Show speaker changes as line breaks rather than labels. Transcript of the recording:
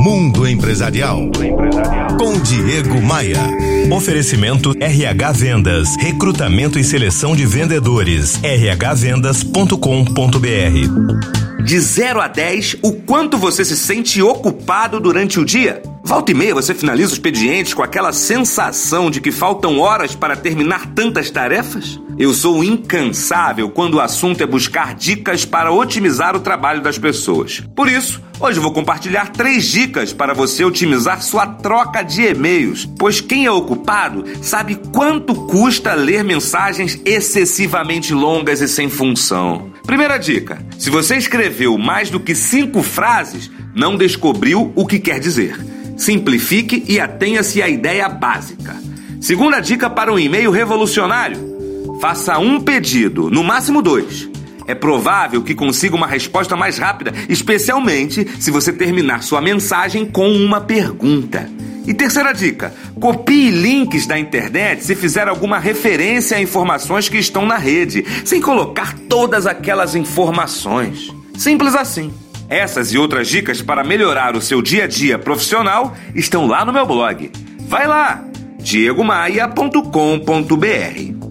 Mundo Empresarial. Com Diego Maia. Oferecimento RH Vendas. Recrutamento e seleção de vendedores. rhvendas.com.br.
De 0 a 10, o quanto você se sente ocupado durante o dia? Volta e meia você finaliza o expediente com aquela sensação de que faltam horas para terminar tantas tarefas? Eu sou incansável quando o assunto é buscar dicas para otimizar o trabalho das pessoas. Por isso, hoje vou compartilhar três dicas para você otimizar sua troca de e-mails, pois quem é ocupado sabe quanto custa ler mensagens excessivamente longas e sem função. Primeira dica: se você escreveu mais do que cinco frases, não descobriu o que quer dizer. Simplifique e atenha-se à ideia básica. Segunda dica para um e-mail revolucionário: faça um pedido, no máximo dois. É provável que consiga uma resposta mais rápida, especialmente se você terminar sua mensagem com uma pergunta. E terceira dica: copie links da internet se fizer alguma referência a informações que estão na rede, sem colocar todas aquelas informações. Simples assim. Essas e outras dicas para melhorar o seu dia a dia profissional estão lá no meu blog. Vai lá, diegomaia.com.br.